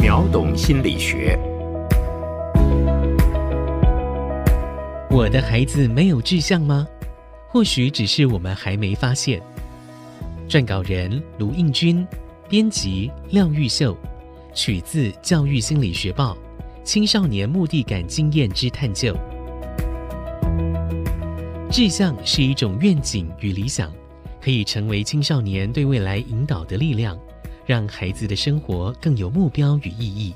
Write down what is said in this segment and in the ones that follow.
秒懂心理学。我的孩子没有志向吗？或许只是我们还没发现。撰稿人卢应君，编辑廖玉秀，取自《教育心理学报》，青少年目的感经验之探究。志向是一种愿景与理想，可以成为青少年对未来引导的力量，让孩子的生活更有目标与意义。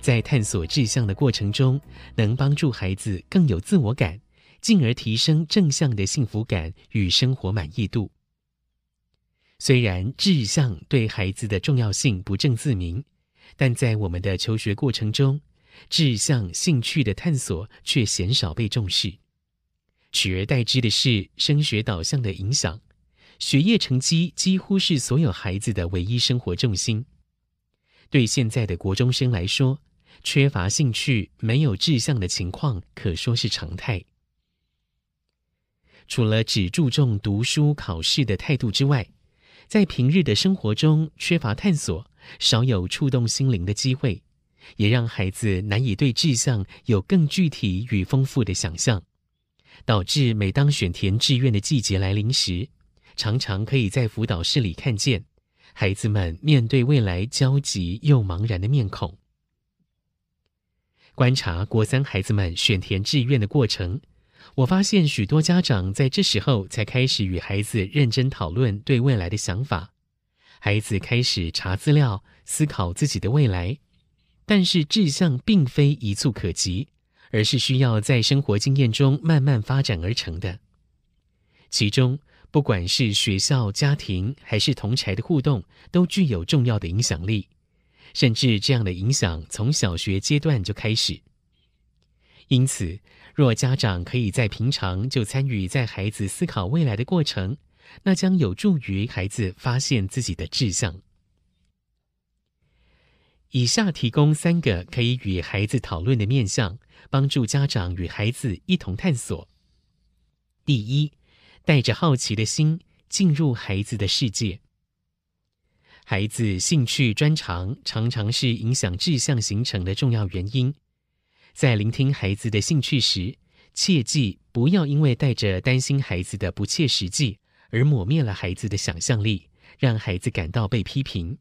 在探索志向的过程中，能帮助孩子更有自我感，进而提升正向的幸福感与生活满意度。虽然志向对孩子的重要性不证自明，但在我们的求学过程中，志向兴趣的探索却鲜少被重视。取而代之的是升学导向的影响，学业成绩几乎是所有孩子的唯一生活重心。对现在的国中生来说，缺乏兴趣、没有志向的情况可说是常态。除了只注重读书考试的态度之外，在平日的生活中缺乏探索，少有触动心灵的机会，也让孩子难以对志向有更具体与丰富的想象。导致每当选填志愿的季节来临时，常常可以在辅导室里看见孩子们面对未来焦急又茫然的面孔。观察国三孩子们选填志愿的过程，我发现许多家长在这时候才开始与孩子认真讨论对未来的想法，孩子开始查资料，思考自己的未来，但是志向并非一蹴可及。而是需要在生活经验中慢慢发展而成的。其中，不管是学校、家庭，还是同侪的互动，都具有重要的影响力。甚至这样的影响从小学阶段就开始。因此，若家长可以在平常就参与在孩子思考未来的过程，那将有助于孩子发现自己的志向。以下提供三个可以与孩子讨论的面向，帮助家长与孩子一同探索。第一，带着好奇的心进入孩子的世界。孩子兴趣专长常常是影响志向形成的重要原因。在聆听孩子的兴趣时，切记不要因为带着担心孩子的不切实际而抹灭了孩子的想象力，让孩子感到被批评。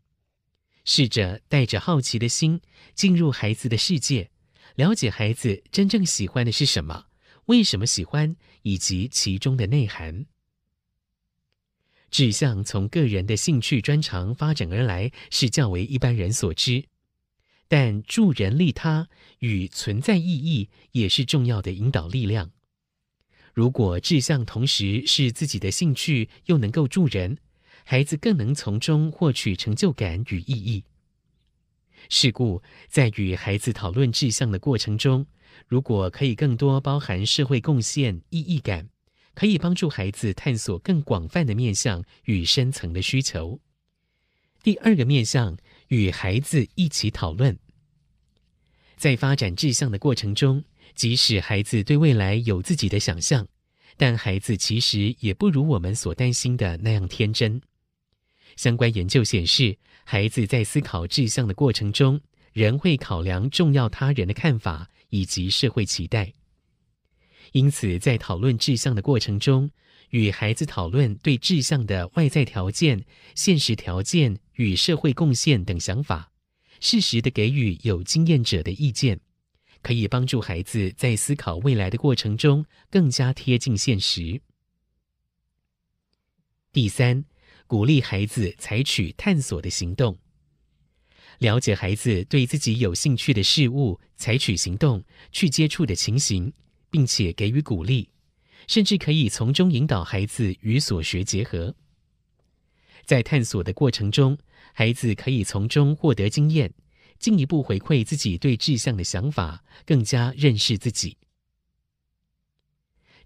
试着带着好奇的心进入孩子的世界，了解孩子真正喜欢的是什么，为什么喜欢，以及其中的内涵。志向从个人的兴趣专长发展而来，是较为一般人所知，但助人利他与存在意义也是重要的引导力量。如果志向同时是自己的兴趣，又能够助人。孩子更能从中获取成就感与意义。是故，在与孩子讨论志向的过程中，如果可以更多包含社会贡献、意义感，可以帮助孩子探索更广泛的面向与深层的需求。第二个面向，与孩子一起讨论。在发展志向的过程中，即使孩子对未来有自己的想象，但孩子其实也不如我们所担心的那样天真。相关研究显示，孩子在思考志向的过程中，仍会考量重要他人的看法以及社会期待。因此，在讨论志向的过程中，与孩子讨论对志向的外在条件、现实条件与社会贡献等想法，适时地给予有经验者的意见，可以帮助孩子在思考未来的过程中更加贴近现实。第三。鼓励孩子采取探索的行动，了解孩子对自己有兴趣的事物，采取行动去接触的情形，并且给予鼓励，甚至可以从中引导孩子与所学结合。在探索的过程中，孩子可以从中获得经验，进一步回馈自己对志向的想法，更加认识自己。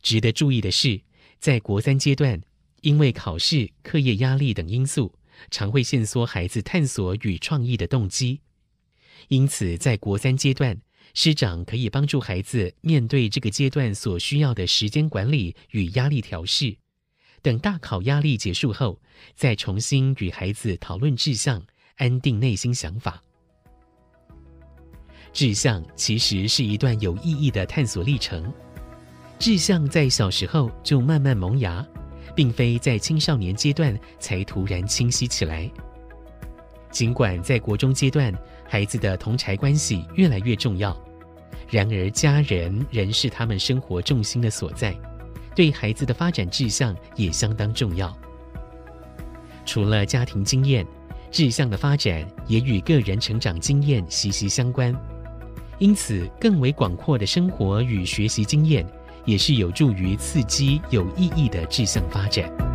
值得注意的是，在国三阶段。因为考试、课业压力等因素，常会限缩孩子探索与创意的动机。因此，在国三阶段，师长可以帮助孩子面对这个阶段所需要的时间管理与压力调试。等大考压力结束后，再重新与孩子讨论志向，安定内心想法。志向其实是一段有意义的探索历程。志向在小时候就慢慢萌芽，并非在青少年阶段才突然清晰起来。尽管在国中阶段，孩子的同侪关系越来越重要，然而家人仍是他们生活重心的所在，对孩子的发展志向也相当重要。除了家庭经验，志向的发展也与个人成长经验息息相关，因此更为广阔的生活与学习经验，也是有助于刺激有意义的志向发展。